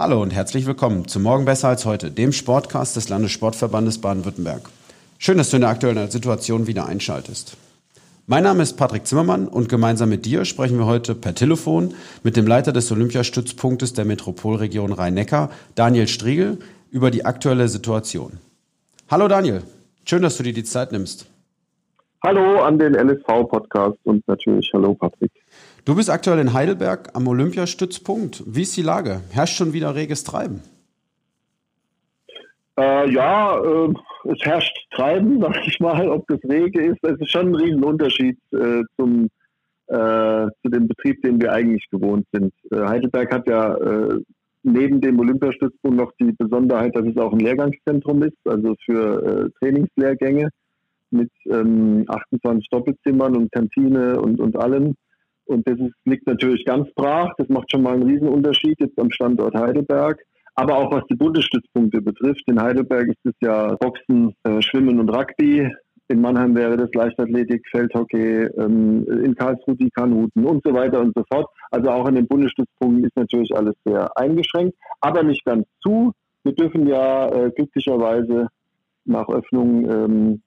Hallo und herzlich willkommen zu Morgen besser als heute, dem Sportcast des Landessportverbandes Baden-Württemberg. Schön, dass du in der aktuellen Situation wieder einschaltest. Mein Name ist Patrick Zimmermann und gemeinsam mit dir sprechen wir heute per Telefon mit dem Leiter des Olympiastützpunktes der Metropolregion Rhein-Neckar, Daniel Striegel, über die aktuelle Situation. Hallo Daniel, schön, dass du dir die Zeit nimmst. Hallo an den LSV-Podcast und natürlich hallo Patrick. Du bist aktuell in Heidelberg am Olympiastützpunkt. Wie ist die Lage? Herrscht schon wieder reges Treiben? Äh, ja, äh, es herrscht Treiben, sag ich mal. Ob das rege ist, es ist schon ein Riesenunterschied äh, zum, äh, zu dem Betrieb, den wir eigentlich gewohnt sind. Äh, Heidelberg hat ja äh, neben dem Olympiastützpunkt noch die Besonderheit, dass es auch ein Lehrgangszentrum ist, also für Trainingslehrgänge mit ähm, 28 Doppelzimmern und Kantine und, und allem. Und das ist, liegt natürlich ganz brach. Das macht schon mal einen Riesenunterschied jetzt am Standort Heidelberg. Aber auch was die Bundesstützpunkte betrifft. In Heidelberg ist es ja Boxen, äh, Schwimmen und Rugby. In Mannheim wäre das Leichtathletik, Feldhockey, ähm, in Karlsruhe die Kanuten und so weiter und so fort. Also auch in den Bundesstützpunkten ist natürlich alles sehr eingeschränkt, aber nicht ganz zu. Wir dürfen ja äh, glücklicherweise nach Öffnung ähm,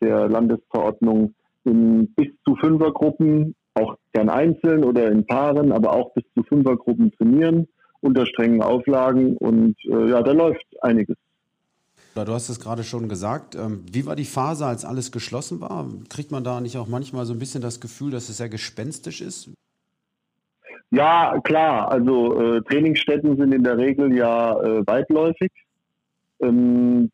der Landesverordnung in bis zu Fünfergruppen auch gern einzeln oder in Paaren, aber auch bis zu Fünfergruppen trainieren unter strengen Auflagen und äh, ja, da läuft einiges. Du hast es gerade schon gesagt. Ähm, wie war die Phase, als alles geschlossen war? Kriegt man da nicht auch manchmal so ein bisschen das Gefühl, dass es sehr gespenstisch ist? Ja, klar. Also äh, Trainingsstätten sind in der Regel ja äh, weitläufig. Ähm,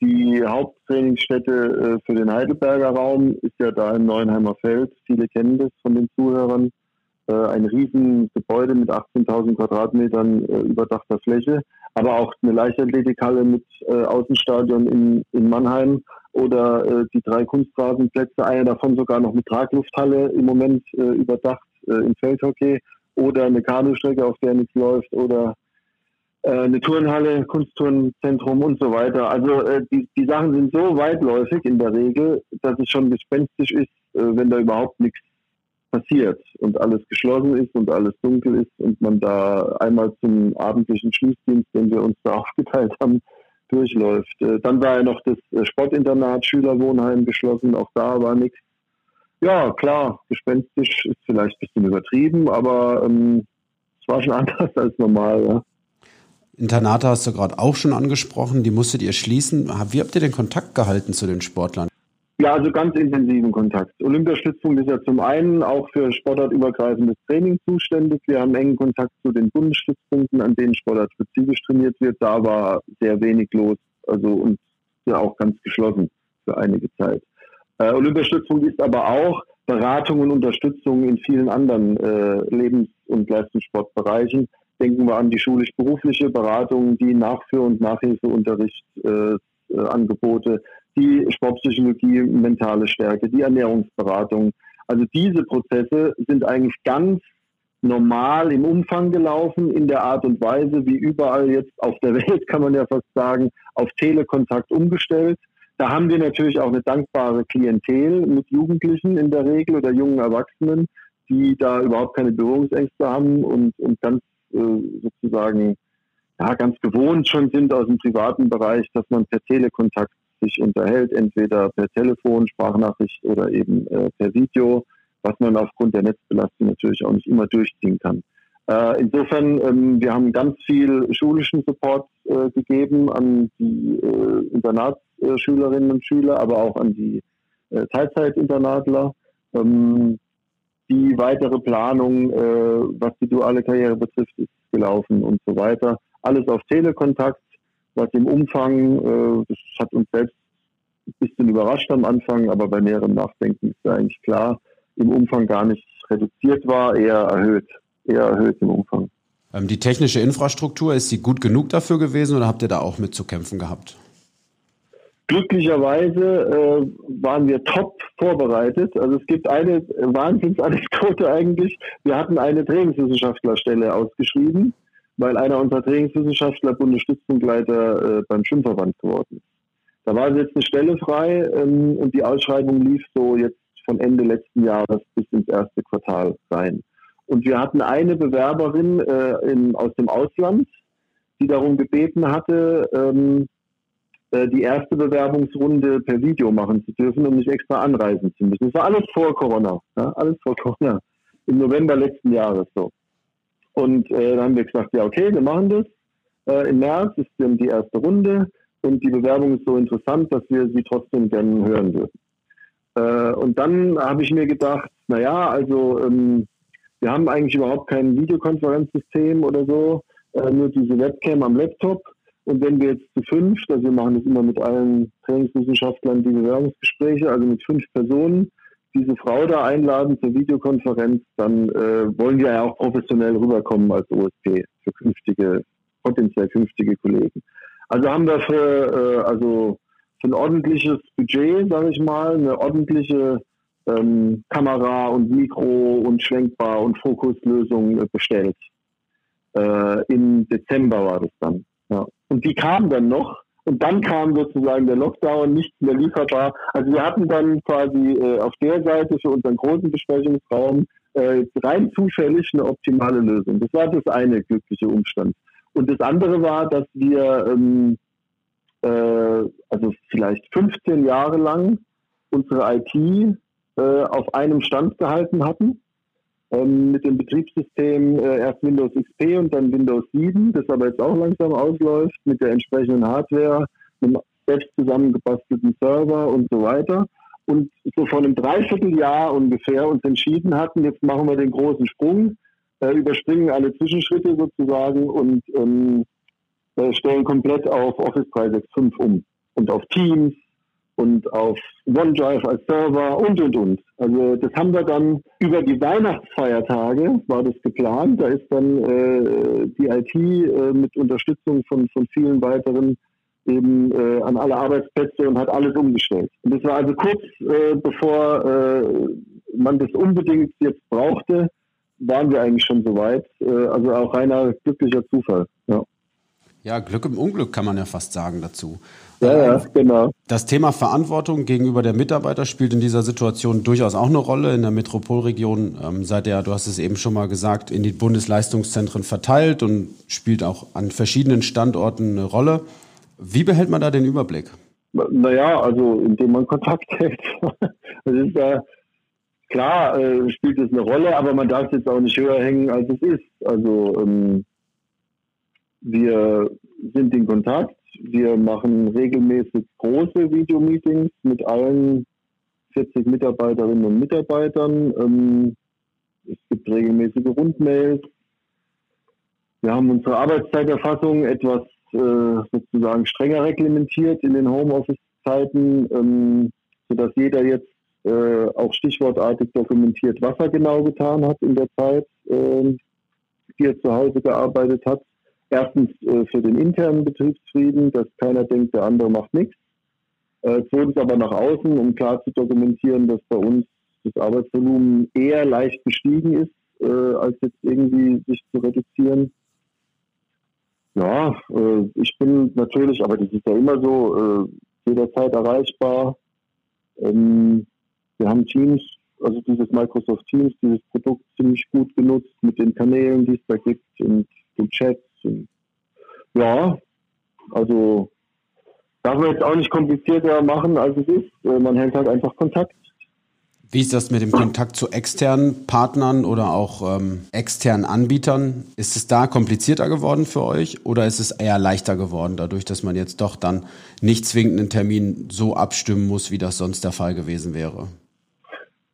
die Haupttrainingsstätte äh, für den Heidelberger Raum ist ja da im Neuenheimer Feld. Viele kennen das von den Zuhörern. Äh, ein Riesengebäude mit 18.000 Quadratmetern äh, überdachter Fläche, aber auch eine Leichtathletikhalle mit Außenstadion in, in Mannheim oder die drei Kunstrasenplätze, einer davon sogar noch mit Traglufthalle im Moment überdacht im Feldhockey oder eine Kanustrecke, auf der nichts läuft oder eine Turnhalle, Kunstturnzentrum und so weiter. Also äh, die, die Sachen sind so weitläufig in der Regel, dass es schon gespenstisch ist, äh, wenn da überhaupt nichts passiert und alles geschlossen ist und alles dunkel ist und man da einmal zum abendlichen Schließdienst, den wir uns da aufgeteilt haben, durchläuft. Dann war ja noch das Sportinternat Schülerwohnheim geschlossen, auch da war nichts. Ja, klar, gespenstisch ist vielleicht ein bisschen übertrieben, aber ähm, es war schon anders als normal. Ja. Internate hast du gerade auch schon angesprochen, die musstet ihr schließen. Wie habt ihr den Kontakt gehalten zu den Sportlern? Ja, also ganz intensiven Kontakt. Olympiastützpunkt ist ja zum einen auch für sportartübergreifendes Training zuständig. Wir haben engen Kontakt zu den Bundesstützpunkten, an denen sportartspezifisch trainiert wird. Da war sehr wenig los, also und ja auch ganz geschlossen für einige Zeit. Äh, Olympiastützpunkt ist aber auch Beratung und Unterstützung in vielen anderen äh, Lebens- und Leistungssportbereichen. Denken wir an die schulisch-berufliche Beratung, die Nachführ- und Nachhilfeunterricht, äh, äh, die Sportpsychologie, mentale Stärke, die Ernährungsberatung. Also diese Prozesse sind eigentlich ganz normal im Umfang gelaufen, in der Art und Weise, wie überall jetzt auf der Welt, kann man ja fast sagen, auf Telekontakt umgestellt. Da haben wir natürlich auch eine dankbare Klientel mit Jugendlichen in der Regel oder jungen Erwachsenen, die da überhaupt keine Berührungsängste haben und, und ganz sozusagen ja, ganz gewohnt schon sind aus dem privaten Bereich, dass man per Telekontakt sich unterhält, entweder per Telefon, Sprachnachricht oder eben äh, per Video, was man aufgrund der Netzbelastung natürlich auch nicht immer durchziehen kann. Äh, insofern, ähm, wir haben ganz viel schulischen Support äh, gegeben an die äh, Internatsschülerinnen und Schüler, aber auch an die äh, Teilzeitinternatler. Ähm, die weitere Planung, äh, was die duale Karriere betrifft, ist gelaufen und so weiter. Alles auf Telekontakt, was im Umfang, äh, das hat uns selbst ein bisschen überrascht am Anfang, aber bei näherem Nachdenken ist ja eigentlich klar, im Umfang gar nicht reduziert war, eher erhöht, eher erhöht im Umfang. Ähm, die technische Infrastruktur, ist sie gut genug dafür gewesen oder habt ihr da auch mit zu kämpfen gehabt? Glücklicherweise äh, waren wir top vorbereitet. Also es gibt eine Wahnsinnsanekdote eigentlich. Wir hatten eine Trainingswissenschaftlerstelle ausgeschrieben, weil einer unserer Trainingswissenschaftler Bundesstützpunktleiter äh, beim Schwimmverband geworden ist. Da war jetzt eine Stelle frei ähm, und die Ausschreibung lief so jetzt von Ende letzten Jahres bis ins erste Quartal rein. Und wir hatten eine Bewerberin äh, in, aus dem Ausland, die darum gebeten hatte, ähm, äh, die erste Bewerbungsrunde per Video machen zu dürfen und nicht extra anreisen zu müssen. Das war alles vor Corona, ja, alles vor Corona, im November letzten Jahres so. Und äh, dann haben wir gesagt, ja okay, wir machen das. Äh, Im März ist dann die erste Runde und die Bewerbung ist so interessant, dass wir sie trotzdem gerne hören würden. Äh, und dann habe ich mir gedacht, naja, also ähm, wir haben eigentlich überhaupt kein Videokonferenzsystem oder so, äh, nur diese Webcam am Laptop. Und wenn wir jetzt zu fünf, also wir machen das immer mit allen Trainingswissenschaftlern, die Bewerbungsgespräche, also mit fünf Personen, diese Frau da einladen zur Videokonferenz, dann äh, wollen wir ja auch professionell rüberkommen als OSP für künftige, potenziell künftige Kollegen. Also haben wir für, äh, also für ein ordentliches Budget, sage ich mal, eine ordentliche ähm, Kamera und Mikro und Schwenkbar und Fokuslösung bestellt. Äh, Im Dezember war das dann. Und die kam dann noch. Und dann kam sozusagen der Lockdown, nichts mehr lieferbar. Also wir hatten dann quasi äh, auf der Seite für unseren großen Besprechungsraum äh, rein zufällig eine optimale Lösung. Das war das eine glückliche Umstand. Und das andere war, dass wir ähm, äh, also vielleicht 15 Jahre lang unsere IT äh, auf einem Stand gehalten hatten. Ähm, mit dem Betriebssystem äh, erst Windows XP und dann Windows 7, das aber jetzt auch langsam ausläuft, mit der entsprechenden Hardware, einem selbst zusammengebastelten Server und so weiter. Und so vor einem Dreivierteljahr ungefähr uns entschieden hatten, jetzt machen wir den großen Sprung, äh, überspringen alle Zwischenschritte sozusagen und ähm, äh, stellen komplett auf Office 365 um und auf Teams und auf OneDrive als Server und, und, und. Also das haben wir dann über die Weihnachtsfeiertage, war das geplant. Da ist dann äh, die IT äh, mit Unterstützung von, von vielen weiteren eben äh, an alle Arbeitsplätze und hat alles umgestellt. Und das war also kurz äh, bevor äh, man das unbedingt jetzt brauchte, waren wir eigentlich schon soweit. Äh, also auch reiner glücklicher Zufall. Ja. Ja, Glück im Unglück kann man ja fast sagen dazu. Ja, ja, genau. Das Thema Verantwortung gegenüber der Mitarbeiter spielt in dieser Situation durchaus auch eine Rolle. In der Metropolregion ähm, seid ihr, du hast es eben schon mal gesagt, in die Bundesleistungszentren verteilt und spielt auch an verschiedenen Standorten eine Rolle. Wie behält man da den Überblick? Naja, also indem man Kontakt hält. Das ist ja klar, äh, spielt es eine Rolle, aber man darf es jetzt auch nicht höher hängen, als es ist. Also ähm, wir sind in Kontakt. Wir machen regelmäßig große Videomeetings mit allen 40 Mitarbeiterinnen und Mitarbeitern. Ähm, es gibt regelmäßige Rundmails. Wir haben unsere Arbeitszeiterfassung etwas äh, sozusagen strenger reglementiert in den Homeoffice-Zeiten, ähm, sodass jeder jetzt äh, auch stichwortartig dokumentiert, was er genau getan hat in der Zeit, äh, die er zu Hause gearbeitet hat. Erstens äh, für den internen Betriebsfrieden, dass keiner denkt, der andere macht nichts. Äh, zweitens aber nach außen, um klar zu dokumentieren, dass bei uns das Arbeitsvolumen eher leicht gestiegen ist, äh, als jetzt irgendwie sich zu reduzieren. Ja, äh, ich bin natürlich, aber das ist ja immer so, äh, jederzeit erreichbar. Ähm, wir haben Teams, also dieses Microsoft Teams, dieses Produkt ziemlich gut genutzt mit den Kanälen, die es da gibt und den Ja, also darf man jetzt auch nicht komplizierter machen, als es ist. Äh, man hält halt einfach Kontakt. Wie ist das mit dem Kontakt zu externen Partnern oder auch ähm, externen Anbietern? Ist es da komplizierter geworden für euch oder ist es eher leichter geworden, dadurch, dass man jetzt doch dann nicht zwingend einen Termin so abstimmen muss, wie das sonst der Fall gewesen wäre?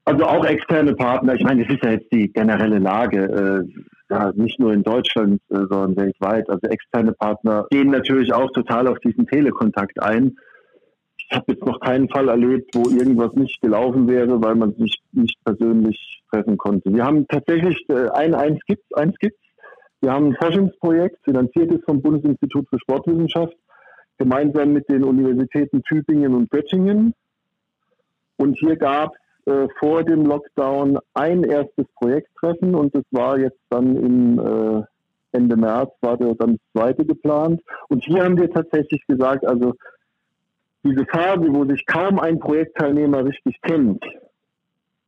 Also auch externe Partner, ich meine, das ist ja jetzt die generelle Lage. Äh, ja, nicht nur in Deutschland, äh, sondern weltweit. Also externe Partner gehen natürlich auch total auf diesen Telekontakt ein. Ich habe jetzt noch keinen Fall erlebt, wo irgendwas nicht gelaufen wäre, weil man sich nicht persönlich treffen konnte. Wir haben tatsächlich äh, ein, eins gibt, eins gibt's. Wir haben ein Forschungsprojekt, finanziert ist vom Bundesinstitut für Sportwissenschaft, gemeinsam mit den Universitäten Tübingen und Göttingen. Und hier gab äh, vor dem Lockdown ein erstes Projekttreffen und das war jetzt dann im äh, Ende März war dann das zweite geplant. Und hier haben wir tatsächlich gesagt, also diese Phase, wo sich kaum ein Projektteilnehmer richtig kennt,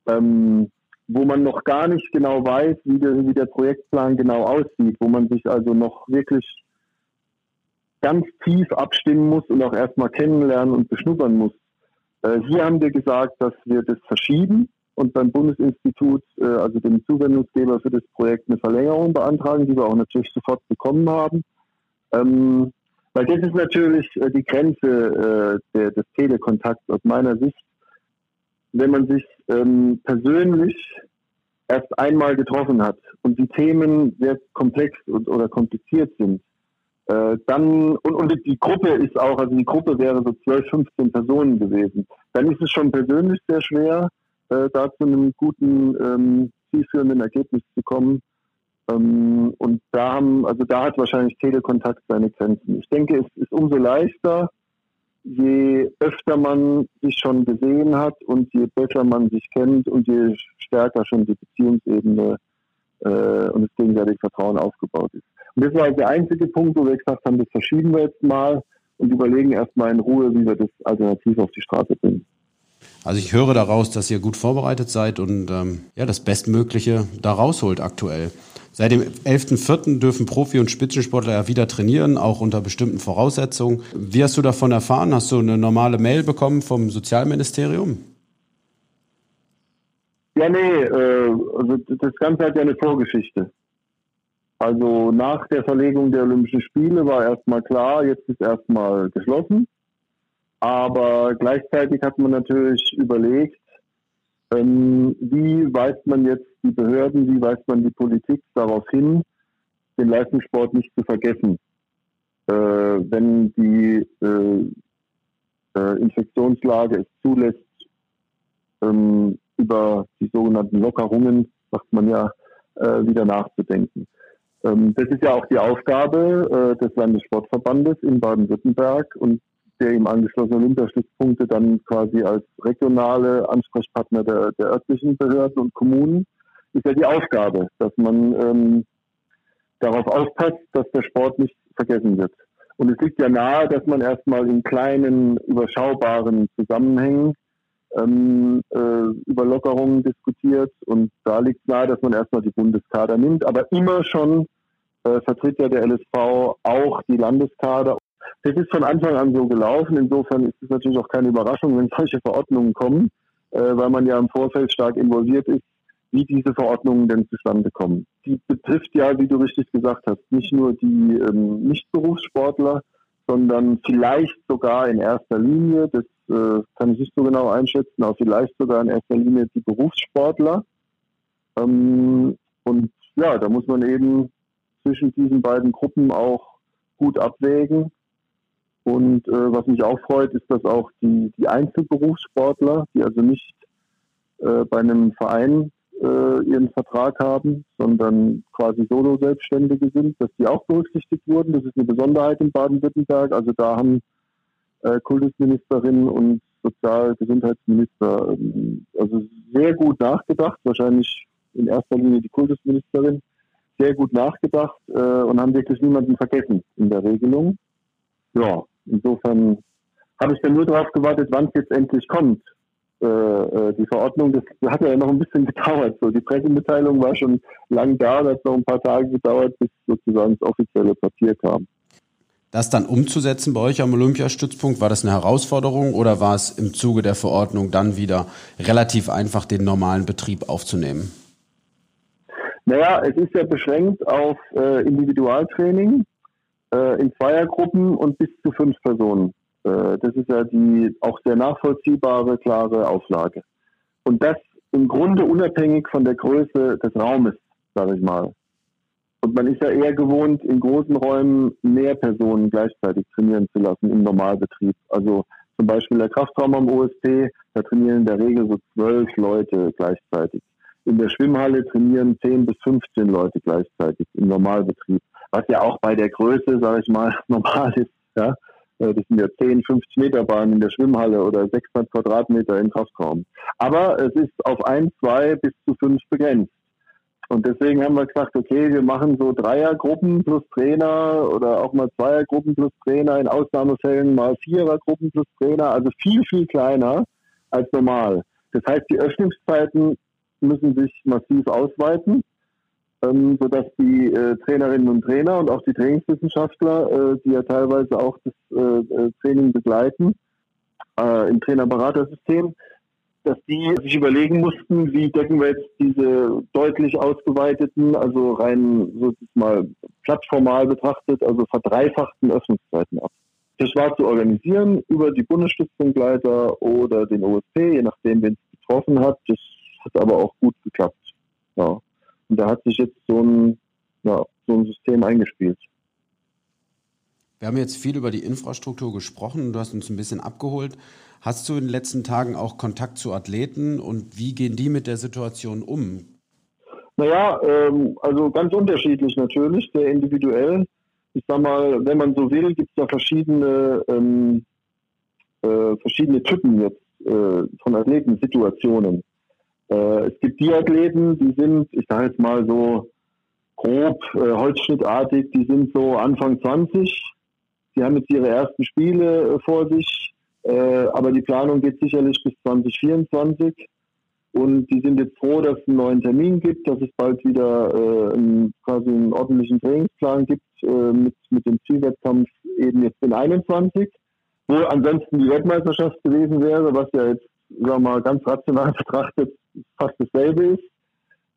ähm, wo man noch gar nicht genau weiß, wie der, wie der Projektplan genau aussieht, wo man sich also noch wirklich ganz tief abstimmen muss und auch erstmal kennenlernen und beschnuppern muss. Äh, hier haben wir gesagt, dass wir das verschieben und beim Bundesinstitut, äh, also dem Zuwendungsgeber für das Projekt, eine Verlängerung beantragen, die wir auch natürlich sofort bekommen haben. Ähm, weil das ist natürlich äh, die Grenze des Telekontakts aus meiner Sicht. Wenn man sich ähm, persönlich erst einmal getroffen hat und die Themen sehr komplex oder kompliziert sind, äh, dann, und, und die Gruppe ist auch, also die Gruppe wäre so 12, 15 Personen gewesen, dann ist es schon persönlich sehr schwer, äh, da zu einem guten, ähm, zielführenden Ergebnis zu kommen. Ähm, und da haben, also da hat wahrscheinlich Telekontakt seine Grenzen. Ich denke, es ist umso leichter, je öfter man sich schon gesehen hat und je besser man sich kennt und je stärker schon die Beziehungsebene äh, und das gegenseitige Vertrauen aufgebaut ist. Und das war der einzige Punkt, wo wir gesagt haben, das verschieben wir jetzt mal und überlegen erstmal in Ruhe, wie wir das alternativ auf die Straße bringen. Also ich höre daraus, dass ihr gut vorbereitet seid und ähm, ja, das Bestmögliche da rausholt aktuell. Seit dem 11.04. dürfen Profi- und Spitzensportler ja wieder trainieren, auch unter bestimmten Voraussetzungen. Wie hast du davon erfahren? Hast du eine normale Mail bekommen vom Sozialministerium? Ja, nee, äh, also das Ganze hat ja eine Vorgeschichte. Also nach der Verlegung der Olympischen Spiele war erstmal klar, jetzt ist erstmal geschlossen. Aber gleichzeitig hat man natürlich überlegt, ähm, wie weist man jetzt die Behörden, wie weist man die Politik darauf hin, den Leistungssport nicht zu vergessen? Äh, wenn die äh, äh, Infektionslage es zulässt, ähm, über die sogenannten Lockerungen, sagt man ja, äh, wieder nachzudenken. Ähm, das ist ja auch die Aufgabe äh, des Landessportverbandes in Baden-Württemberg und der ihm angeschlossenen Olympiastützpunkte dann quasi als regionale Ansprechpartner der, der örtlichen Behörden und Kommunen, ist ja die Aufgabe, dass man ähm, darauf aufpasst, dass der Sport nicht vergessen wird. Und es liegt ja nahe, dass man erstmal in kleinen, überschaubaren Zusammenhängen ähm, äh, über Lockerungen diskutiert. Und da liegt nahe, dass man erstmal die Bundeskader nimmt, aber immer schon äh, vertritt ja der LSV auch die Landeskader das ist von Anfang an so gelaufen. Insofern ist es natürlich auch keine Überraschung, wenn solche Verordnungen kommen, äh, weil man ja im Vorfeld stark involviert ist, wie diese Verordnungen denn zustande kommen. Die betrifft ja, wie du richtig gesagt hast, nicht nur die ähm, Nicht-Berufssportler, sondern vielleicht sogar in erster Linie, das äh, kann ich nicht so genau einschätzen, aber vielleicht sogar in erster Linie die Berufssportler. Ähm, und ja, da muss man eben zwischen diesen beiden Gruppen auch gut abwägen und äh, was mich auch freut, ist, dass auch die, die Einzelberufssportler, die also nicht äh, bei einem Verein äh, ihren Vertrag haben, sondern quasi Solo-Selbstständige sind, dass die auch berücksichtigt wurden. Das ist eine Besonderheit in Baden-Württemberg. Also da haben äh, Kultusministerin und Sozialgesundheitsminister ähm, also sehr gut nachgedacht, wahrscheinlich in erster Linie die Kultusministerin, sehr gut nachgedacht äh, und haben wirklich niemanden vergessen in der Regelung. Ja, Insofern habe ich dann nur darauf gewartet, wann es jetzt endlich kommt. Äh, äh, die Verordnung, das hat ja noch ein bisschen gedauert. So, die Pressemitteilung war schon lang da, das hat noch ein paar Tage gedauert, bis sozusagen das offizielle Papier kam. Das dann umzusetzen bei euch am Olympiastützpunkt, war das eine Herausforderung oder war es im Zuge der Verordnung dann wieder relativ einfach, den normalen Betrieb aufzunehmen? Naja, es ist ja beschränkt auf äh, Individualtraining äh, in Zweiergruppen und bis zu fünf Personen. Äh, das ist ja die auch sehr nachvollziehbare, klare Auflage. Und das im Grunde unabhängig von der Größe des Raumes, sage ich mal. Und man ist ja eher gewohnt, in großen Räumen mehr Personen gleichzeitig trainieren zu lassen im Normalbetrieb. Also zum Beispiel der Kraftraum am OSP, da trainieren in der Regel so zwölf Leute gleichzeitig. In der Schwimmhalle trainieren zehn bis 15 Leute gleichzeitig im Normalbetrieb was ja auch bei der Größe, sage ich mal, normal ist. Ja? Äh, das sind ja 10, 50 Meter Bahnen in der Schwimmhalle oder 600 Quadratmeter im Kraftraum. Aber es ist auf ein, zwei bis zu fünf begrenzt. Und deswegen haben wir gesagt, okay, wir machen so Dreiergruppen plus Trainer oder auch mal Zweiergruppen plus Trainer, in Ausnahmefällen mal Vierergruppen plus Trainer, also viel, viel kleiner als normal. Das heißt, die Öffnungszeiten müssen sich massiv ausweiten. ähm, sodass die äh, Trainerinnen und Trainer und auch die Trainingswissenschaftler, äh, die ja teilweise auch das äh, äh Training begleiten, äh, im Trainerberatersystem, dass die sich überlegen mussten, wie decken wir jetzt diese deutlich ausgeweiteten, also rein so mal plattformal betrachtet, also verdreifachten Öffnungszeiten ab. Das war zu organisieren über die Bundesstützpunktleiter oder den OSP, je nachdem, wen es betroffen hat. Das hat aber auch gut geklappt. Ja. Und da hat sich jetzt so ein, ja, so ein System eingespielt. Wir haben jetzt viel über die Infrastruktur gesprochen. Du hast uns ein bisschen abgeholt. Hast du in den letzten Tagen auch Kontakt zu Athleten und wie gehen die mit der Situation um? Naja, ähm, also ganz unterschiedlich natürlich, sehr individuell. Ich sag mal, wenn man so will, gibt es da verschiedene, ähm, äh, verschiedene Typen jetzt äh, von Athletensituationen. Äh, es gibt die Athleten, die sind, ich sage jetzt mal so grob äh, holzschnittartig, die sind so Anfang 20, die haben jetzt ihre ersten Spiele äh, vor sich, äh, aber die Planung geht sicherlich bis 2024. Und die sind jetzt froh, dass es einen neuen Termin gibt, dass es bald wieder äh, einen, quasi einen ordentlichen Trainingsplan gibt äh, mit, mit dem Zielwettkampf eben jetzt in 21, wo ansonsten die Weltmeisterschaft gewesen wäre, was ja jetzt, sagen wir mal, ganz rational betrachtet fast dasselbe ist.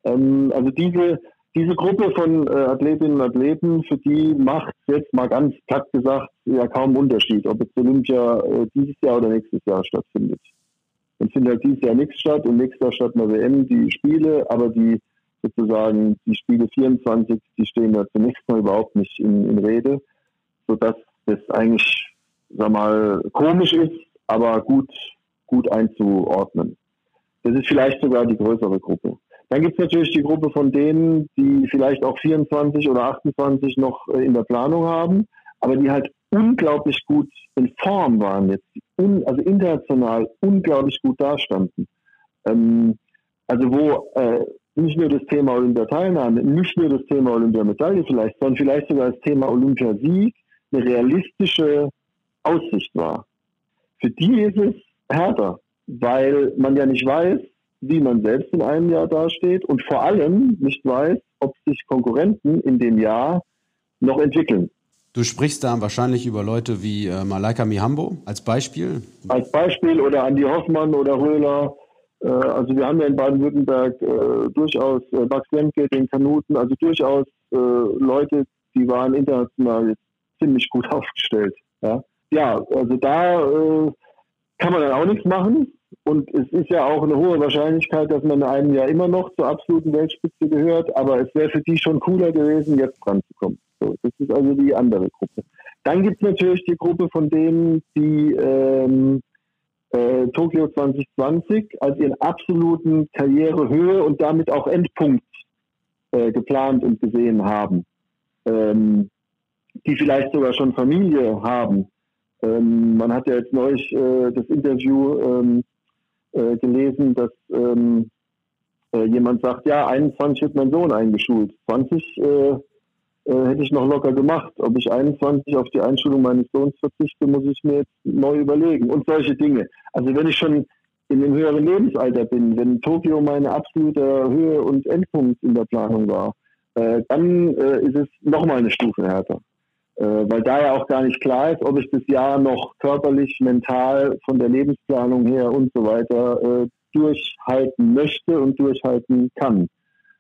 Ähm, also diese, diese Gruppe von äh, Athletinnen und Athleten, für die macht jetzt mal ganz platt gesagt ja kaum Unterschied, ob jetzt Olympia äh, dieses Jahr oder nächstes Jahr stattfindet. Dann findet halt dieses Jahr nichts statt und nächstes Jahr statt eine WM die Spiele, aber die sozusagen die Spiele 24, die stehen da zunächst mal überhaupt nicht in, in Rede, sodass das eigentlich, sag mal, komisch ist, aber gut, gut einzuordnen. Das ist vielleicht sogar die größere Gruppe. Dann gibt es natürlich die Gruppe von denen, die vielleicht auch 24 oder 28 noch äh, in der Planung haben, aber die halt unglaublich gut in Form waren jetzt, also international unglaublich gut dastanden. Ähm, also wo äh, nicht nur das Thema Olympiateilnahme, nicht nur das Thema Olympiamedaille vielleicht, sondern vielleicht sogar das Thema Olympiasieg eine realistische Aussicht war. Für die ist es härter, weil man ja nicht weiß, wie man selbst in einem Jahr dasteht und vor allem nicht weiß, ob sich Konkurrenten in dem Jahr noch entwickeln. Du sprichst da wahrscheinlich über Leute wie äh, Malaika Mihambo als Beispiel. Als Beispiel oder Andi Hoffmann oder Röhler. Äh, also wir haben ja in Baden-Württemberg äh, durchaus äh, Max Lemke, den Kanuten, also durchaus äh, Leute, die waren international jetzt ziemlich gut aufgestellt. Ja, ja also da äh, kann man dann auch nichts machen. Und es ist ja auch eine hohe Wahrscheinlichkeit, dass man in einem Jahr immer noch zur absoluten Weltspitze gehört. Aber es wäre für die schon cooler gewesen, jetzt dran zu kommen. So, das ist also die andere Gruppe. Dann gibt es natürlich die Gruppe von denen, die ähm, äh, Tokio 2020 als ihren absoluten Karrierehöhe und damit auch Endpunkt äh, geplant und gesehen haben. Ähm, die vielleicht sogar schon Familie haben. Ähm, man hat ja jetzt neulich äh, das Interview ähm, äh, gelesen, dass ähm, äh, jemand sagt, ja, 21 wird mein Sohn eingeschult, 20 äh, äh, hätte ich noch locker gemacht. Ob ich 21 auf die Einschulung meines Sohns verzichte, muss ich mir jetzt neu überlegen und solche Dinge. Also wenn ich schon in dem höheren Lebensalter bin, wenn Tokio meine absolute Höhe und Endpunkt in der Planung war, äh, dann ist es nochmal eine Stufe härter. Äh, weil da ja auch gar nicht klar ist, ob ich das Jahr noch körperlich, mental, von der Lebensplanung her und so weiter äh, durchhalten möchte und durchhalten kann.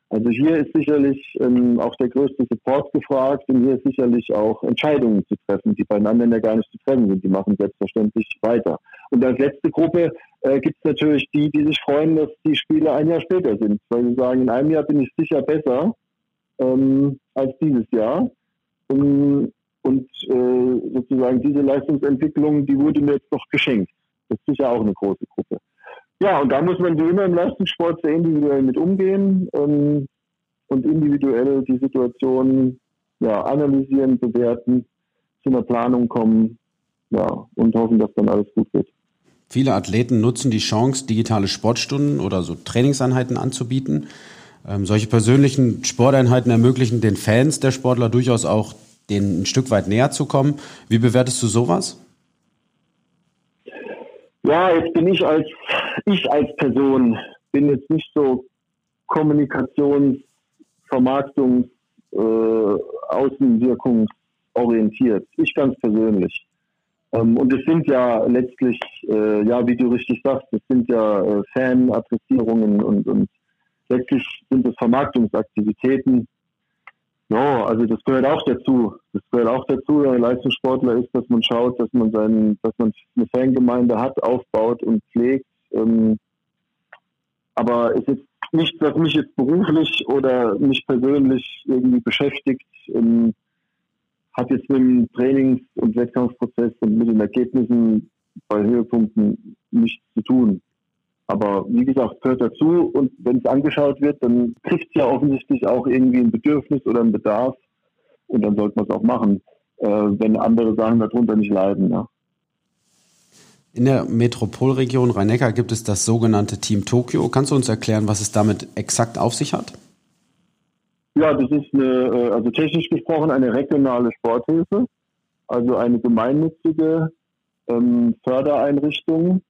Also hier ist sicherlich ähm, auch der größte Support gefragt und hier ist sicherlich auch Entscheidungen zu treffen, die bei anderen ja gar nicht zu treffen sind. Die machen selbstverständlich weiter. Und als letzte Gruppe äh, gibt es natürlich die, die sich freuen, dass die Spiele ein Jahr später sind, weil sie sagen, in einem Jahr bin ich sicher besser ähm, als dieses Jahr. Und und äh, sozusagen diese Leistungsentwicklung, die wurde mir jetzt noch geschenkt. Das ist sicher auch eine große Gruppe. Ja, und da muss man wie immer im Leistungssport sehr individuell mit umgehen ähm, und individuell die Situation ja, analysieren, bewerten, zu einer Planung kommen ja, und hoffen, dass dann alles gut wird. Viele Athleten nutzen die Chance, digitale Sportstunden oder so Trainingseinheiten anzubieten. Ähm, solche persönlichen Sporteinheiten ermöglichen den Fans der Sportler durchaus auch denen ein Stück weit näher zu kommen. Wie bewertest du sowas? Ja, jetzt bin ich als ich als Person bin jetzt nicht so kommunikationsfreudig Vermarktungs-, äh, Außenwirkungsorientiert. Ich ganz persönlich. Ähm, und es sind ja letztlich, äh, ja, wie du richtig sagst, es sind ja äh, Fan-Adressierungen und, und letztlich sind es Vermarktungsaktivitäten. Ja, also das gehört auch dazu. Das gehört auch dazu, wenn man Leistungssportler ist, dass man schaut, dass man seinen, dass man eine Fangemeinde hat, aufbaut und pflegt. Ähm, aber es ist nichts, was mich jetzt beruflich oder mich persönlich irgendwie beschäftigt. Ähm, hat jetzt mit dem Trainings- und Wettkampfprozess und mit den Ergebnissen bei Höhepunkten nichts zu tun. Aber wie gesagt, gehört dazu und wenn es angeschaut wird, dann trifft es ja offensichtlich auch irgendwie ein Bedürfnis oder einen Bedarf und dann sollte man es auch machen, äh, wenn andere Sachen darunter nicht leiden. Ja. In der Metropolregion Rhein-Neckar gibt es das sogenannte Team Tokio. Kannst du uns erklären, was es damit exakt auf sich hat? Ja, das ist eine, äh, also technisch gesprochen eine regionale Sporthilfe, also eine gemeinnützige ähm, Fördereinrichtung,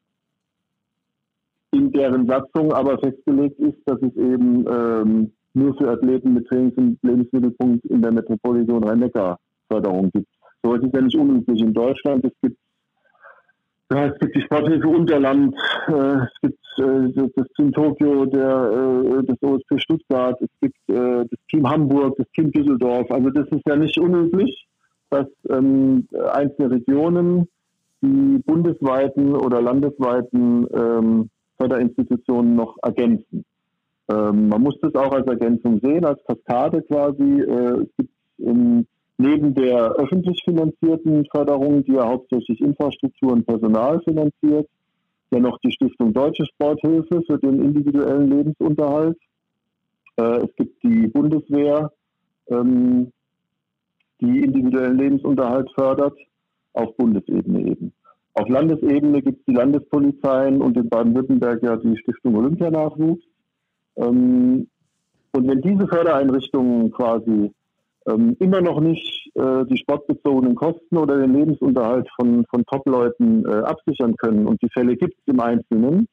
in deren Satzung aber festgelegt ist, dass es eben ähm, nur für Athleten mit Trainings- und Lebensmittelpunkt in der Metropolregion Rhein-Neckar Förderung gibt. So ist es ja nicht unüblich in Deutschland. Es gibt ja, es gibt die Sporthilfe Unterland, äh, es gibt äh, das Team Tokio, der, äh, das OSP Stuttgart, es gibt äh, das Team Hamburg, das Team Düsseldorf. Also das ist ja nicht unüblich, dass ähm, einzelne Regionen die bundesweiten oder landesweiten ähm, Förderinstitutionen noch ergänzen. Ähm, man muss das auch als Ergänzung sehen, als Kaskade quasi. Äh, es gibt ähm, neben der öffentlich finanzierten Förderung, die ja hauptsächlich Infrastruktur und Personal finanziert, ja noch die Stiftung Deutsche Sporthilfe für den individuellen Lebensunterhalt. Äh, es gibt die Bundeswehr, ähm, die individuellen Lebensunterhalt fördert, auf Bundesebene eben. Auf Landesebene gibt es die Landespolizeien und in Baden-Württemberg ja die Stiftung Olympianachwuchs. Ähm, und wenn diese Fördereinrichtungen quasi ähm, immer noch nicht äh, die sportbezogenen Kosten oder den Lebensunterhalt von, von Top-Leuten äh, absichern können und die Fälle gibt es im Einzelnen,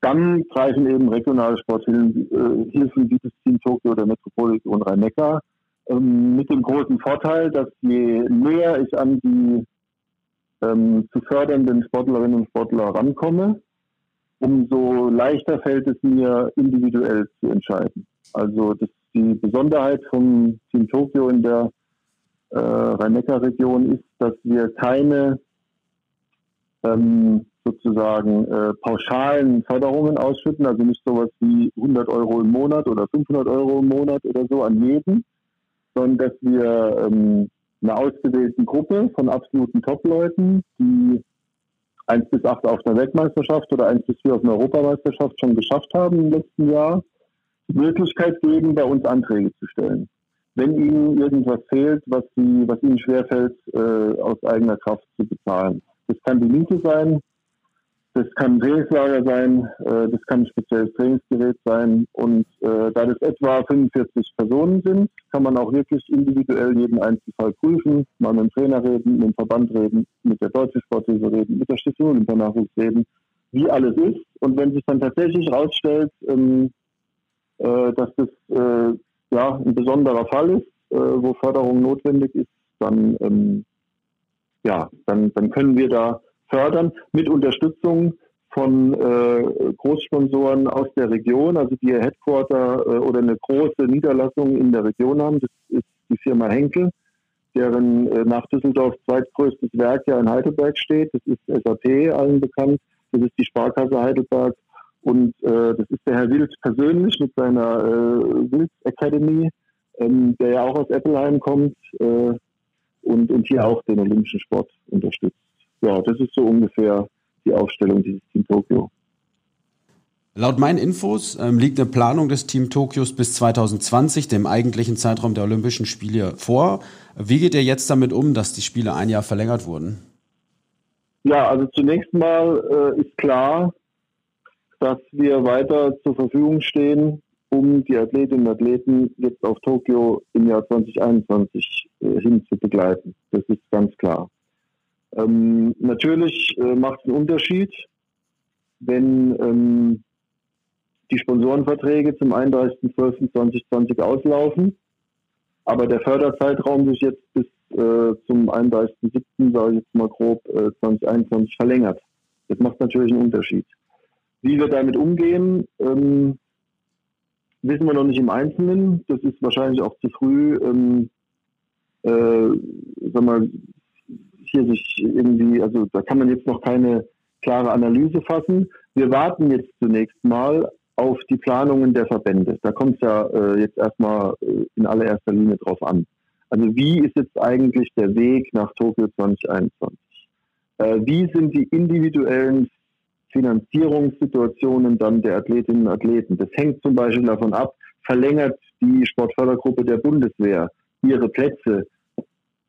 dann greifen eben regionale Sporthilfen äh, wie das Team Tokio oder Metropolitan Rhein-Neckar ähm, mit dem großen Vorteil, dass je näher ich an die ähm, zu fördernden Sportlerinnen und Sportler rankomme, umso leichter fällt es mir, individuell zu entscheiden. Also das die Besonderheit vom Team Tokio in der äh, Rhein-Neckar-Region ist, dass wir keine ähm, sozusagen äh, pauschalen Förderungen ausschütten, also nicht sowas wie 100 Euro im Monat oder 500 Euro im Monat oder so an jeden, sondern dass wir ähm, einer ausgewählten Gruppe von absoluten Top-Leuten, die 1 bis 8 auf einer Weltmeisterschaft oder 1 bis 4 auf einer Europameisterschaft schon geschafft haben im letzten Jahr, die Möglichkeit geben, bei uns Anträge zu stellen. Wenn Ihnen irgendwas fehlt, was, Sie, was Ihnen schwerfällt, äh, aus eigener Kraft zu bezahlen. Das kann die Miete sein, das kann ein Trainingslager sein, äh, das kann ein spezielles Trainingsgerät sein. Und äh, da das etwa 45 Personen sind, kann man auch wirklich individuell jeden Einzelfall prüfen, mal mit dem Trainer reden, mit dem Verband reden, mit der Deutschen Sporthilfe reden, mit der Stiftung Olympianachwuchs reden, wie alles ist. Und wenn sich dann tatsächlich herausstellt, ähm, äh, dass das äh, ja, ein besonderer Fall ist, äh, wo Förderung notwendig ist, dann, ähm, ja, dann, dann können wir da fördern mit Unterstützung von äh, Großsponsoren aus der Region, also die ihr Headquarter äh, oder eine große Niederlassung in der Region haben. Das ist die Firma Henkel, deren äh, nach Düsseldorf zweitgrößtes Werk ja in Heidelberg steht. Das ist SAP allen bekannt. Das ist die Sparkasse Heidelberg und äh, das ist der Herr Wild persönlich mit seiner äh, Wild Academy, ähm, der ja auch aus Eppelheim kommt äh, und, und hier auch den olympischen Sport unterstützt. Ja, das ist so ungefähr die Aufstellung dieses Team Tokio. Laut meinen Infos ähm, liegt eine Planung des Team Tokios bis 2020, dem eigentlichen Zeitraum der Olympischen Spiele, vor. Wie geht ihr jetzt damit um, dass die Spiele ein Jahr verlängert wurden? Ja, also zunächst mal äh, ist klar, dass wir weiter zur Verfügung stehen, um die Athletinnen und Athleten jetzt auf Tokio im Jahr 2021 äh, hin zu begleiten. Das ist ganz klar. Ähm, natürlich äh, macht es einen Unterschied, wenn ähm, die Sponsorenverträge zum 31.12.2020 auslaufen, aber der Förderzeitraum sich jetzt bis äh, zum 31.07., sage ich jetzt mal grob, äh, 2021 verlängert. Das macht natürlich einen Unterschied. Wie wir damit umgehen, ähm, wissen wir noch nicht im Einzelnen. Das ist wahrscheinlich auch zu früh, ähm, äh, sag mal, hier sich irgendwie, also da kann man jetzt noch keine klare Analyse fassen. Wir warten jetzt zunächst mal auf die Planungen der Verbände. Da kommt es ja äh, jetzt erstmal äh, in allererster Linie drauf an. Also wie ist jetzt eigentlich der Weg nach Tokio 2021? Äh, wie sind die individuellen Finanzierungssituationen dann der Athletinnen und Athleten? Das hängt zum Beispiel davon ab, verlängert die Sportfördergruppe der Bundeswehr ihre Plätze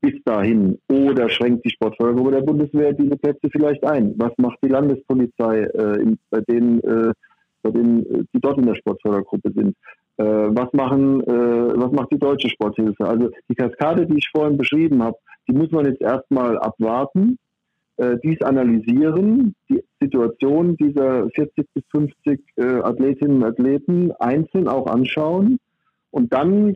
bis dahin oder schränkt die Sportfördergruppe der Bundeswehr diese Plätze vielleicht ein? Was macht die Landespolizei äh, in, bei denen, äh, bei denen, äh, die dort in der Sportfördergruppe sind? Äh, was machen, äh, was macht die deutsche Sporthilfe? Also die Kaskade, die ich vorhin beschrieben habe, die muss man jetzt erstmal abwarten, äh, dies analysieren, die Situation dieser 40 bis 50 äh, Athletinnen und Athleten einzeln auch anschauen und dann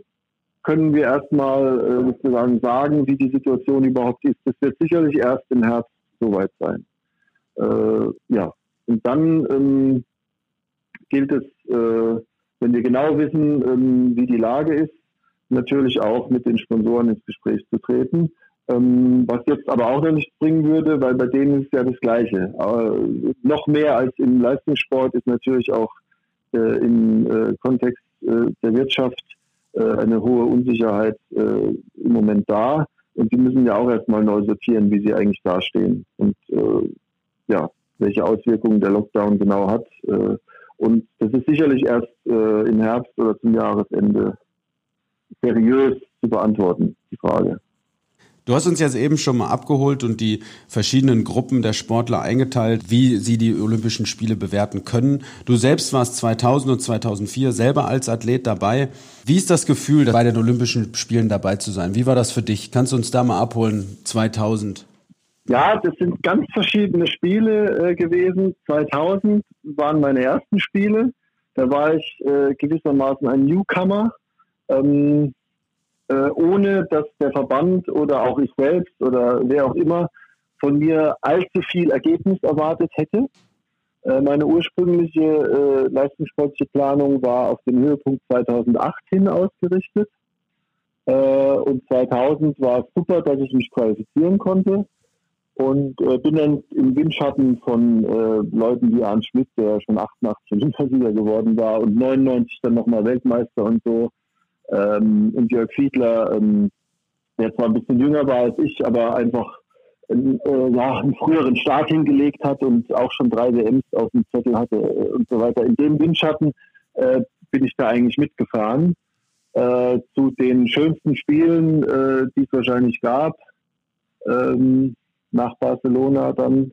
können wir erstmal äh, sozusagen sagen, wie die Situation überhaupt ist. Das wird sicherlich erst im Herbst soweit sein. Äh, ja, und dann ähm, gilt es, äh, wenn wir genau wissen, ähm, wie die Lage ist, natürlich auch mit den Sponsoren ins Gespräch zu treten. Ähm, was jetzt aber auch noch nichts bringen würde, weil bei denen ist ja das Gleiche. Aber noch mehr als im Leistungssport ist natürlich auch äh, im äh, Kontext äh, der Wirtschaft äh, eine hohe Unsicherheit äh, im Moment da. Und die müssen ja auch erstmal neu sortieren, wie sie eigentlich dastehen und äh, ja, welche Auswirkungen der Lockdown genau hat. und das ist sicherlich erst im Herbst oder zum Jahresende seriös zu beantworten, die Frage. Du hast uns jetzt eben schon mal abgeholt und die verschiedenen Gruppen der Sportler eingeteilt, wie sie die Olympischen Spiele bewerten können. Du selbst warst 2000 und 2004 selber als Athlet dabei. Wie ist das Gefühl, bei den Olympischen Spielen dabei zu sein? Wie war das für dich? Kannst du uns da mal abholen, 2000? Ja, das sind ganz verschiedene Spiele äh, gewesen. 2000 waren meine ersten Spiele. Da war ich äh, gewissermaßen ein Newcomer. Ähm, äh, ohne dass der Verband oder auch ich selbst oder wer auch immer von mir allzu viel Ergebnis erwartet hätte. Äh, meine ursprüngliche äh, leistungssportliche Planung war auf den Höhepunkt 2008 hin ausgerichtet. Äh, und 2000 war es super, dass ich mich qualifizieren konnte. Und bin dann im Windschatten von Leuten wie Arndt Schmidt, der schon 88 Olympiasieger geworden war und 99 dann nochmal Weltmeister und so, ähm, und Jörg Fiedler, ähm, der zwar ein bisschen jünger war als ich, aber einfach äh, ja, einen früheren Start hingelegt hat und auch schon drei WMs auf dem Zettel hatte äh, und so weiter. In dem Windschatten äh, bin ich da eigentlich mitgefahren. Äh, zu den schönsten Spielen, äh, die es wahrscheinlich gab, ähm, nach Barcelona dann.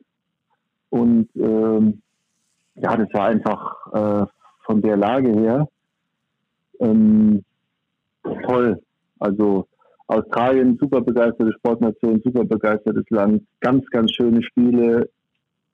Und ähm, ja, das war einfach äh, von der Lage her ähm, toll. Also Australien, super begeisterte Sportnation, super begeistertes Land, ganz, ganz schöne Spiele.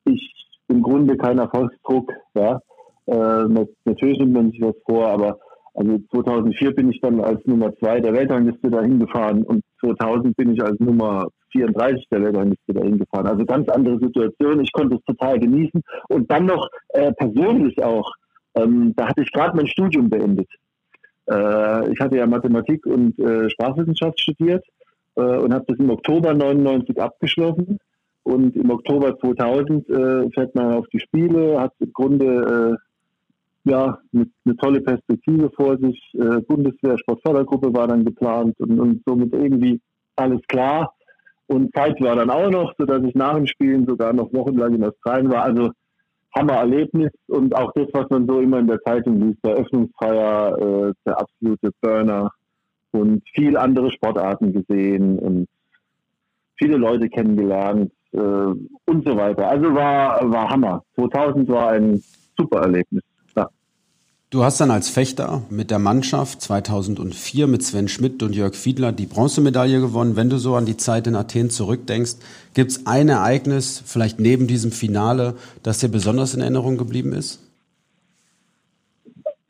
Ich im Grunde kein Erfolgsdruck, ja. Äh, natürlich nimmt man sich was vor, aber also 2004 bin ich dann als Nummer zwei der Weltrangliste dahin gefahren und 2000 bin ich als Nummer 34 der Weltrangliste dahin gefahren. Also ganz andere Situation. Ich konnte es total genießen und dann noch äh, persönlich auch. Ähm, da hatte ich gerade mein Studium beendet. Äh, ich hatte ja Mathematik und äh, Sprachwissenschaft studiert äh, und habe das im Oktober 99 abgeschlossen. Und im Oktober 2000 äh, fährt man auf die Spiele, hat im Grunde äh, ja eine, eine tolle Perspektive vor sich. Äh, Bundeswehr, Sportfördergruppe war dann geplant und, und somit irgendwie alles klar. Und Zeit war dann auch noch, sodass ich nach dem Spielen sogar noch wochenlang in Australien war. Also Hammererlebnis und auch das, was man so immer in der Zeitung liest, der Öffnungsfeier, äh, der absolute Burner und viel andere Sportarten gesehen und viele Leute kennengelernt äh, und so weiter. Also war, war Hammer. 2000 war ein super Erlebnis. Du hast dann als Fechter mit der Mannschaft 2004 mit Sven Schmidt und Jörg Fiedler die Bronzemedaille gewonnen. Wenn du so an die Zeit in Athen zurückdenkst, gibt es ein Ereignis, vielleicht neben diesem Finale, das dir besonders in Erinnerung geblieben ist?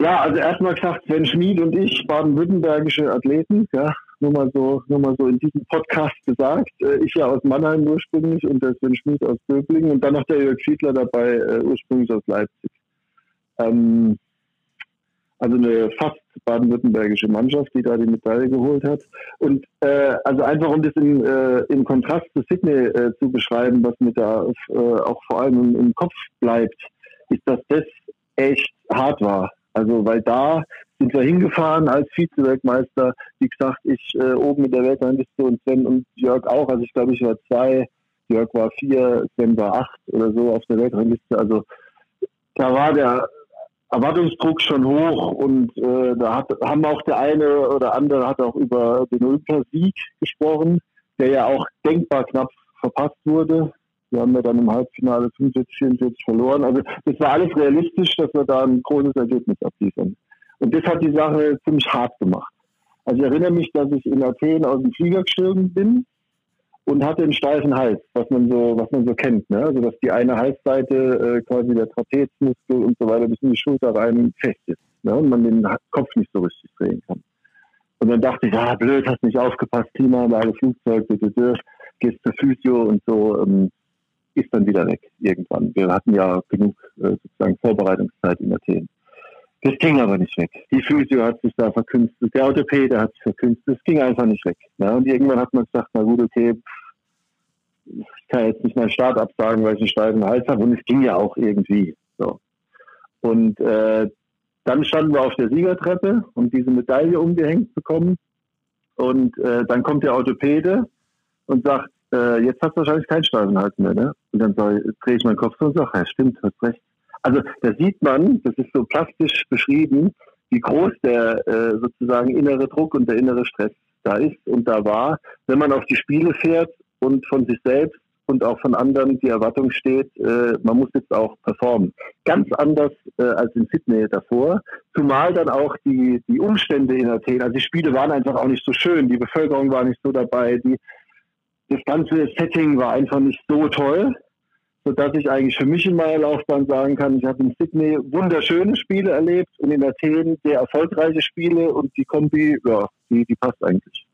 Ja, also erstmal gesagt, Sven Schmid und ich, baden-württembergische Athleten, ja, nur mal so, nur mal so in diesem Podcast gesagt. Äh, ich ja aus Mannheim ursprünglich und der Sven Schmid aus Böblingen und dann noch der Jörg Fiedler dabei, äh, ursprünglich aus Leipzig. Ähm, also eine fast baden-württembergische Mannschaft, die da die Medaille geholt hat. Und äh, also einfach um das in, äh, im Kontrast zu Sydney äh, zu beschreiben, was mir da äh, auch vor allem im, im Kopf bleibt, ist, dass das echt hart war. Also weil da sind wir hingefahren als Vize-Weltmeister. Wie gesagt, ich äh, oben mit der Weltrangliste und Sven und Jörg auch. Also ich glaube, ich war zwei, Jörg war vier, Sven war acht oder so auf der Weltrangliste. Also da war der Erwartungsdruck schon hoch und äh, da hat, haben auch der eine oder andere hat auch über den Olympiasieg gesprochen, der ja auch denkbar knapp verpasst wurde. Wir haben ja dann im Halbfinale 45, 44 verloren. Also das war alles realistisch, dass wir da ein großes Ergebnis abliefern. Und das hat die Sache ziemlich hart gemacht. Also ich erinnere mich, dass ich in Athen aus dem Flieger gestürmt bin und hatte einen steifen Hals, was man so, was man so kennt. Ne? Also dass die eine Halsseite äh, quasi der Trapezmuskel und so weiter bis in die Schulter rein fest ist ne? und man den Kopf nicht so richtig drehen kann. Und dann dachte ich, ah blöd, hast nicht aufgepasst, Klimaanlage, Flugzeug, bitte, bitte, gehst zur Physio und so. Ähm, ist dann wieder weg irgendwann. Wir hatten ja genug äh, sozusagen Vorbereitungszeit in Athen. Das ging aber nicht weg. Die Physio hat sich da verkünstelt, der Orthopäde hat sich verkünstelt, es ging einfach nicht weg. Ne? Und irgendwann hat man gesagt, na gut, okay, ich kann jetzt nicht meinen Start absagen, weil ich einen steifen Hals habe und es ging ja auch irgendwie. So. Und äh, dann standen wir auf der Siegertreppe und diese Medaille umgehängt bekommen. Und äh, dann kommt der Orthopäde und sagt, äh, jetzt hast du wahrscheinlich keinen steifen Hals mehr. Ne? Und dann drehe ich meinen Kopf so und sage, ja stimmt, hast recht. Also da sieht man, das ist so plastisch beschrieben, wie groß der äh, sozusagen innere Druck und der innere Stress da ist und da war, wenn man auf die Spiele fährt und von sich selbst und auch von anderen die Erwartung steht, äh, man muss jetzt auch performen. Ganz anders äh, als in Sydney davor, zumal dann auch die, die Umstände in Athen, also die Spiele waren einfach auch nicht so schön, die Bevölkerung war nicht so dabei, die, das ganze Setting war einfach nicht so toll sodass ich eigentlich für mich in meiner Laufbahn sagen kann, ich habe in Sydney wunderschöne Spiele erlebt und in Athen sehr erfolgreiche Spiele und die Kombi, ja, die, die passt eigentlich.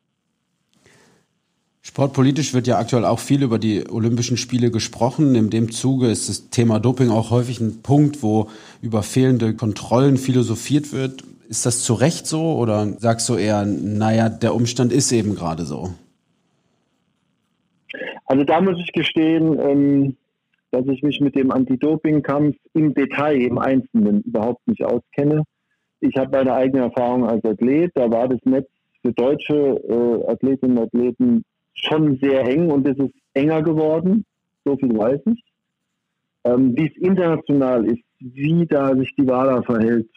Sportpolitisch wird ja aktuell auch viel über die Olympischen Spiele gesprochen. In dem Zuge ist das Thema Doping auch häufig ein Punkt, wo über fehlende Kontrollen philosophiert wird. Ist das zu Recht so oder sagst du eher, naja, der Umstand ist eben gerade so? Also da muss ich gestehen, ähm, dass ich mich mit dem Anti-Doping-Kampf im Detail, im Einzelnen überhaupt nicht auskenne. Ich habe meine eigene Erfahrung als Athlet. Da war das Netz für deutsche äh, Athletinnen und Athleten schon sehr eng und es ist enger geworden. So viel weiß ich. Ähm, wie es international ist, wie da sich die WADA verhält,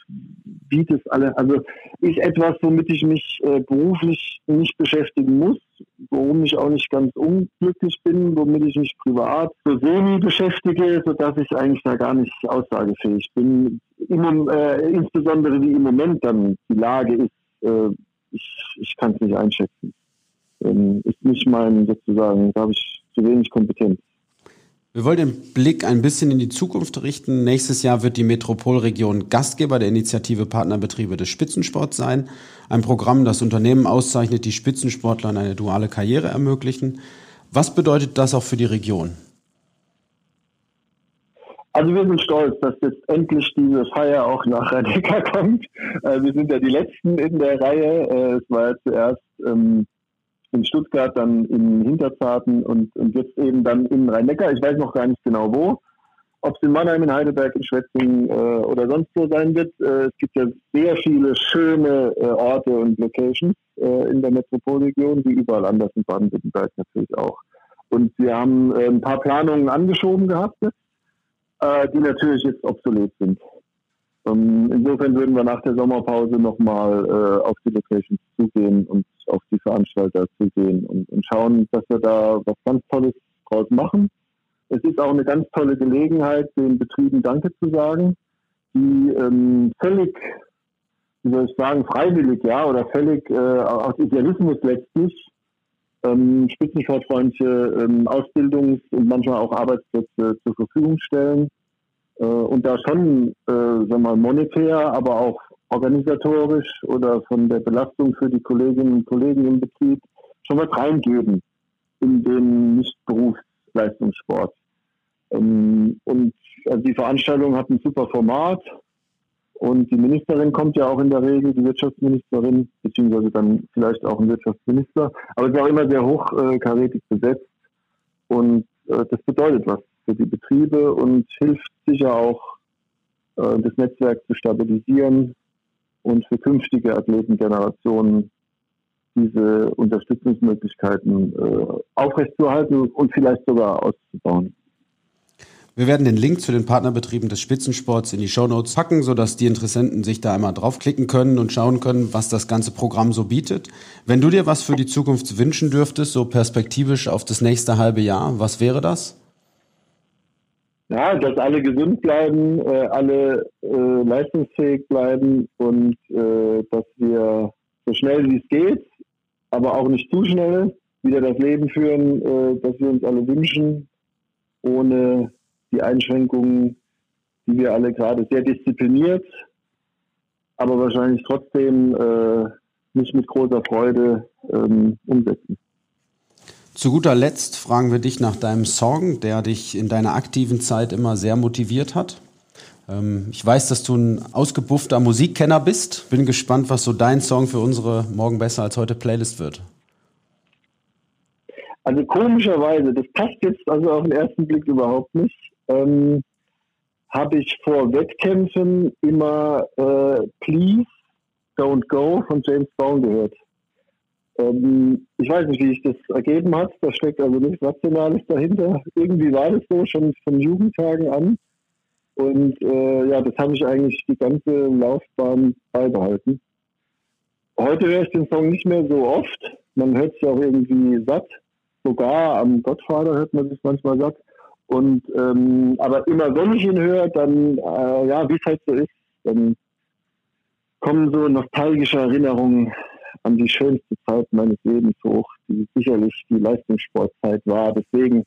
wie das alle, also ist etwas, womit ich mich äh, beruflich nicht beschäftigen muss, worum ich auch nicht ganz unglücklich bin, womit ich mich privat so semi beschäftige, sodass ich eigentlich da gar nicht aussagefähig bin. Im, äh, insbesondere wie im Moment dann die Lage ist, äh, ich, ich kann es nicht einschätzen. Ähm, ist nicht mein sozusagen, da habe ich zu wenig Kompetenz. Wir wollen den Blick ein bisschen in die Zukunft richten. Nächstes Jahr wird die Metropolregion Gastgeber der Initiative Partnerbetriebe des Spitzensports sein. Ein Programm, das Unternehmen auszeichnet, die Spitzensportlern eine duale Karriere ermöglichen. Was bedeutet das auch für die Region? Also wir sind stolz, dass jetzt endlich diese Feier auch nach rhein kommt. Äh, wir sind ja die Letzten in der Reihe. Äh, es war ja zuerst ähm, in Stuttgart, dann in Hinterzarten und, und jetzt eben dann in Rhein-Neckar. Ich weiß noch gar nicht genau wo. Ob es in Mannheim, in Heidelberg, in Schwetzingen äh, oder sonst wo sein wird. Äh, es gibt ja sehr viele schöne äh, Orte und Locations äh, in der Metropolregion, wie überall anders in Baden-Württemberg natürlich auch. Und wir haben äh, ein paar Planungen angeschoben gehabt äh, die natürlich jetzt obsolet sind. Ähm, insofern würden wir nach der Sommerpause nochmal äh, auf die Locations zugehen und auf die Veranstalter zugehen und, und schauen, dass wir da was ganz Tolles draus machen. Es ist auch eine ganz tolle Gelegenheit, den Betrieben Danke zu sagen, die ähm, völlig, wie soll ich sagen, freiwillig, ja, oder völlig äh, aus Idealismus letztlich ähm, spitzensportfreundliche ähm, Ausbildungs- und manchmal auch Arbeitsplätze zur Verfügung stellen. Äh, und da schon, äh, sagen mal, monetär, aber auch organisatorisch oder von der Belastung für die Kolleginnen und Kollegen im Betrieb schon was reingeben in den Nicht-Berufsleistungssport. Ähm, und also die Veranstaltung hat ein super Format und die Ministerin kommt ja auch in der Regel, die Wirtschaftsministerin, beziehungsweise dann vielleicht auch ein Wirtschaftsminister, aber es ist auch immer sehr hochkarätig besetzt und äh, das bedeutet was für die Betriebe und hilft sicher auch, äh, das Netzwerk zu stabilisieren und für künftige Athletengenerationen diese Unterstützungsmöglichkeiten äh, aufrechtzuerhalten und vielleicht sogar auszubauen. Wir werden den Link zu den Partnerbetrieben des Spitzensports in die Shownotes packen, sodass die Interessenten sich da einmal draufklicken können und schauen können, was das ganze Programm so bietet. Wenn du dir was für die Zukunft wünschen dürftest, so perspektivisch auf das nächste halbe Jahr, was wäre das? Ja, dass alle gesund bleiben, äh, alle äh, leistungsfähig bleiben und äh, dass wir so schnell wie es geht, aber auch nicht zu schnell, wieder das Leben führen, äh, das wir uns alle wünschen, ohne die Einschränkungen, die wir alle gerade sehr diszipliniert, aber wahrscheinlich trotzdem äh, nicht mit großer Freude ähm, umsetzen. Zu guter Letzt fragen wir dich nach deinem Song, der dich in deiner aktiven Zeit immer sehr motiviert hat. Ähm, ich weiß, dass du ein ausgebuffter Musikkenner bist. Bin gespannt, was so dein Song für unsere Morgen besser als heute Playlist wird. Also komischerweise, das passt jetzt also auf den ersten Blick überhaupt nicht ähm, habe ich vor Wettkämpfen immer äh, Please Don't Go von James Brown gehört. Ähm, ich weiß nicht, wie sich das ergeben hat. Da steckt also nichts Rationales dahinter. Irgendwie war das so schon von Jugendtagen an. Und äh, ja, das habe ich eigentlich die ganze Laufbahn beibehalten. Heute höre ich den Song nicht mehr so oft. Man hört sich auch irgendwie satt. Sogar am Gottvater hört man sich manchmal satt. Und ähm, aber immer wenn ich ihn höre, dann äh, ja, wie es halt so ist, dann kommen so nostalgische Erinnerungen an die schönste Zeit meines Lebens hoch, die sicherlich die Leistungssportzeit war. Deswegen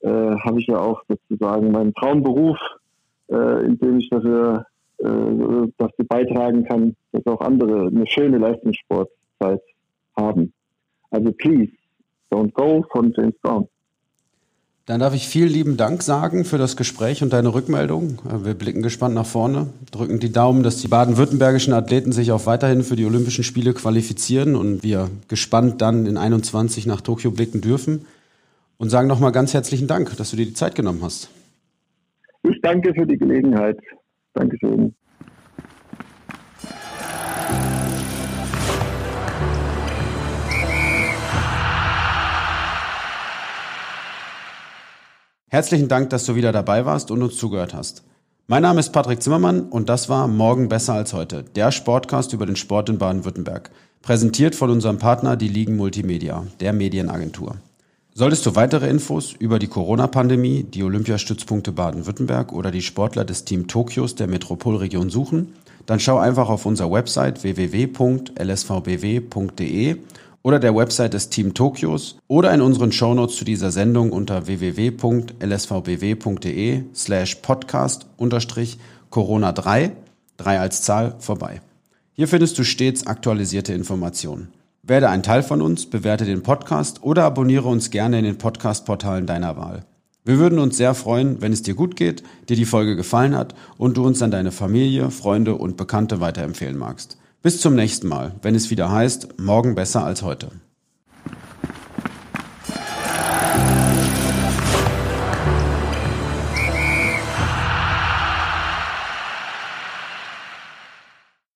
äh, habe ich ja auch sozusagen meinen Traumberuf, äh, in dem ich dafür äh, dazu beitragen kann, dass auch andere eine schöne Leistungssportzeit haben. Also please, don't go von James Brown. Dann darf ich vielen lieben Dank sagen für das Gespräch und deine Rückmeldung. Wir blicken gespannt nach vorne, drücken die Daumen, dass die baden-württembergischen Athleten sich auch weiterhin für die Olympischen Spiele qualifizieren und wir gespannt dann in 21 nach Tokio blicken dürfen. Und sagen nochmal ganz herzlichen Dank, dass du dir die Zeit genommen hast. Ich danke für die Gelegenheit. Dankeschön. Herzlichen Dank, dass du wieder dabei warst und uns zugehört hast. Mein Name ist Patrick Zimmermann und das war Morgen besser als heute, der Sportcast über den Sport in Baden-Württemberg. Präsentiert von unserem Partner, die Ligen Multimedia, der Medienagentur. Solltest du weitere Infos über die Corona-Pandemie, die Olympiastützpunkte Baden-Württemberg oder die Sportler des Team Tokios der Metropolregion suchen, dann schau einfach auf unserer Website www.lsvbw.de oder der Website des Team Tokios oder in unseren Shownotes zu dieser Sendung unter www.lsvbw.de slash podcast unterstrich Corona 3, 3 als Zahl, vorbei. Hier findest du stets aktualisierte Informationen. Werde ein Teil von uns, bewerte den Podcast oder abonniere uns gerne in den Podcast-Portalen deiner Wahl. Wir würden uns sehr freuen, wenn es dir gut geht, dir die Folge gefallen hat und du uns an deine Familie, Freunde und Bekannte weiterempfehlen magst. Bis zum nächsten Mal, wenn es wieder heißt, morgen besser als heute.